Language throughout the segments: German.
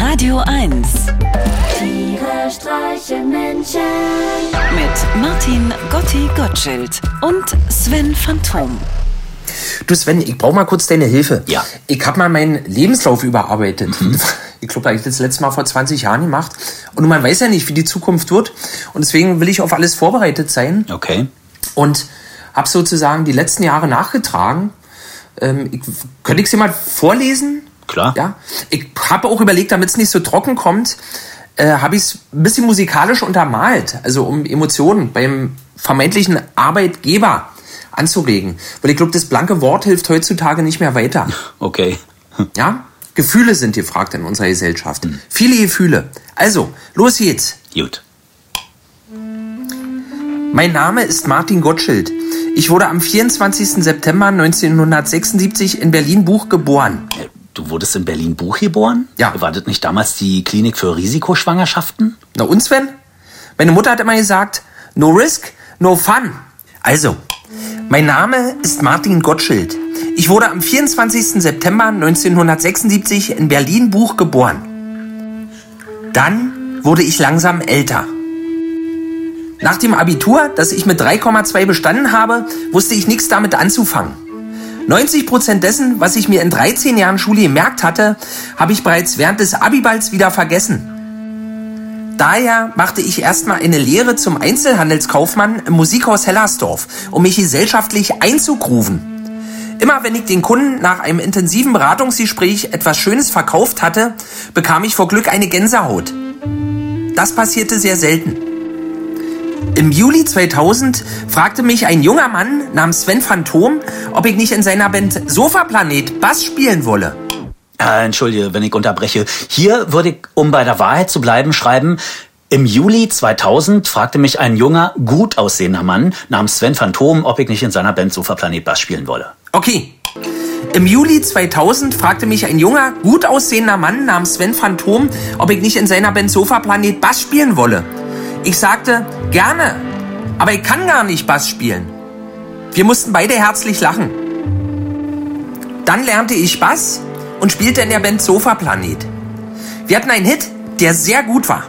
Radio 1 Tiere streichen Menschen. mit Martin Gotti Gottschild und Sven Phantom. Du Sven, ich brauche mal kurz deine Hilfe. Ja. Ich habe mal meinen Lebenslauf überarbeitet. Ich glaube, da habe ich das letzte Mal vor 20 Jahren gemacht. Und man weiß ja nicht, wie die Zukunft wird. Und deswegen will ich auf alles vorbereitet sein. Okay. Und habe sozusagen die letzten Jahre nachgetragen. Ähm, ich, könnte ich sie mal vorlesen? Klar. Ja. Ich habe auch überlegt, damit es nicht so trocken kommt, äh, habe ich es ein bisschen musikalisch untermalt. Also um Emotionen beim vermeintlichen Arbeitgeber anzuregen. Weil ich glaube, das blanke Wort hilft heutzutage nicht mehr weiter. Okay. Ja? Gefühle sind gefragt in unserer Gesellschaft. Viele Gefühle. Also, los geht's. Gut. Mein Name ist Martin Gottschild. Ich wurde am 24. September 1976 in Berlin-Buch geboren. Du wurdest in Berlin-Buch geboren? Ja. War das nicht damals die Klinik für Risikoschwangerschaften? Na und Sven? Meine Mutter hat immer gesagt, no risk, no fun. Also, mein Name ist Martin Gottschild. Ich wurde am 24. September 1976 in Berlin-Buch geboren. Dann wurde ich langsam älter. Nach dem Abitur, das ich mit 3,2 bestanden habe, wusste ich nichts damit anzufangen. 90 Prozent dessen, was ich mir in 13 Jahren Schule gemerkt hatte, habe ich bereits während des Abiballs wieder vergessen. Daher machte ich erstmal eine Lehre zum Einzelhandelskaufmann im Musikhaus Hellersdorf, um mich gesellschaftlich einzugruven. Immer wenn ich den Kunden nach einem intensiven Beratungsgespräch etwas Schönes verkauft hatte, bekam ich vor Glück eine Gänsehaut. Das passierte sehr selten. Im Juli 2000 fragte mich ein junger Mann namens Sven Phantom, ob ich nicht in seiner Band Sofaplanet Bass spielen wolle. Äh, Entschuldige, wenn ich unterbreche. Hier würde ich, um bei der Wahrheit zu bleiben, schreiben, im Juli 2000 fragte mich ein junger, gut aussehender Mann namens Sven Phantom, ob ich nicht in seiner Band Sofaplanet Bass spielen wolle. Okay. Im Juli 2000 fragte mich ein junger, gut aussehender Mann namens Sven Phantom, ob ich nicht in seiner Band Sofaplanet Bass spielen wolle. Ich sagte, gerne, aber ich kann gar nicht Bass spielen. Wir mussten beide herzlich lachen. Dann lernte ich Bass und spielte in der Band Sofaplanet. Wir hatten einen Hit, der sehr gut war.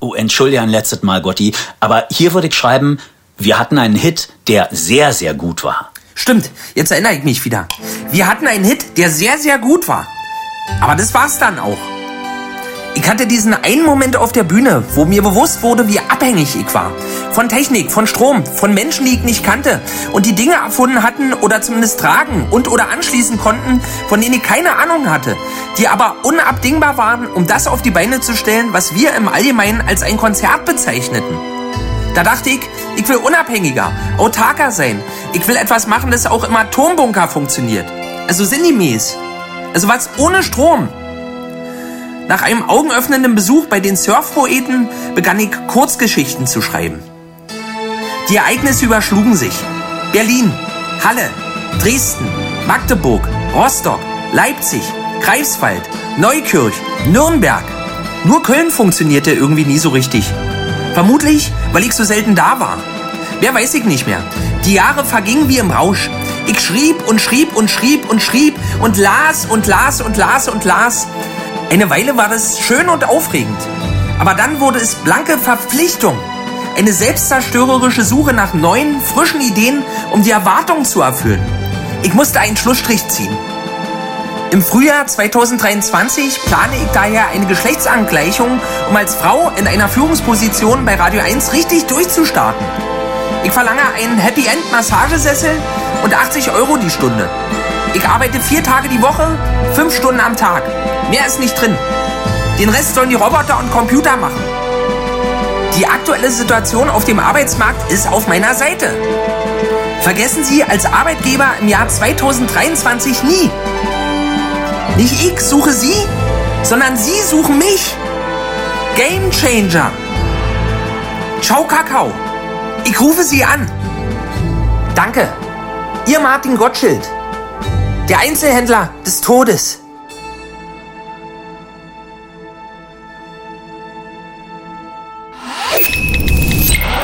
Oh, entschuldige ein letztes Mal, Gotti, aber hier würde ich schreiben, wir hatten einen Hit, der sehr, sehr gut war. Stimmt, jetzt erinnere ich mich wieder. Wir hatten einen Hit, der sehr, sehr gut war. Aber das war's dann auch. Ich hatte diesen einen Moment auf der Bühne, wo mir bewusst wurde, wie abhängig ich war. Von Technik, von Strom, von Menschen, die ich nicht kannte und die Dinge erfunden hatten oder zumindest tragen und oder anschließen konnten, von denen ich keine Ahnung hatte, die aber unabdingbar waren, um das auf die Beine zu stellen, was wir im Allgemeinen als ein Konzert bezeichneten. Da dachte ich, ich will unabhängiger, autarker sein. Ich will etwas machen, das auch im Atombunker funktioniert. Also sinngemäß. Also was ohne Strom. Nach einem augenöffnenden Besuch bei den Surfpoeten begann ich Kurzgeschichten zu schreiben. Die Ereignisse überschlugen sich. Berlin, Halle, Dresden, Magdeburg, Rostock, Leipzig, Greifswald, Neukirch, Nürnberg. Nur Köln funktionierte irgendwie nie so richtig. Vermutlich, weil ich so selten da war. Mehr weiß ich nicht mehr. Die Jahre vergingen wie im Rausch. Ich schrieb und schrieb und schrieb und schrieb und las und las und las und las. Eine Weile war das schön und aufregend. Aber dann wurde es blanke Verpflichtung. Eine selbstzerstörerische Suche nach neuen, frischen Ideen, um die Erwartungen zu erfüllen. Ich musste einen Schlussstrich ziehen. Im Frühjahr 2023 plane ich daher eine Geschlechtsangleichung, um als Frau in einer Führungsposition bei Radio 1 richtig durchzustarten. Ich verlange einen Happy End Massagesessel und 80 Euro die Stunde. Ich arbeite vier Tage die Woche, fünf Stunden am Tag. Mehr ist nicht drin. Den Rest sollen die Roboter und Computer machen. Die aktuelle Situation auf dem Arbeitsmarkt ist auf meiner Seite. Vergessen Sie als Arbeitgeber im Jahr 2023 nie. Nicht ich suche Sie, sondern Sie suchen mich. Game Changer. Ciao Kakao. Ich rufe Sie an. Danke. Ihr Martin Gottschild. Der Einzelhändler des Todes.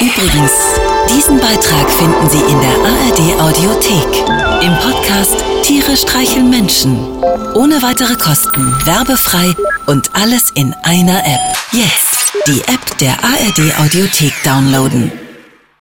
Übrigens, diesen Beitrag finden Sie in der ARD Audiothek. Im Podcast Tiere streicheln Menschen. Ohne weitere Kosten, werbefrei und alles in einer App. Jetzt die App der ARD Audiothek downloaden.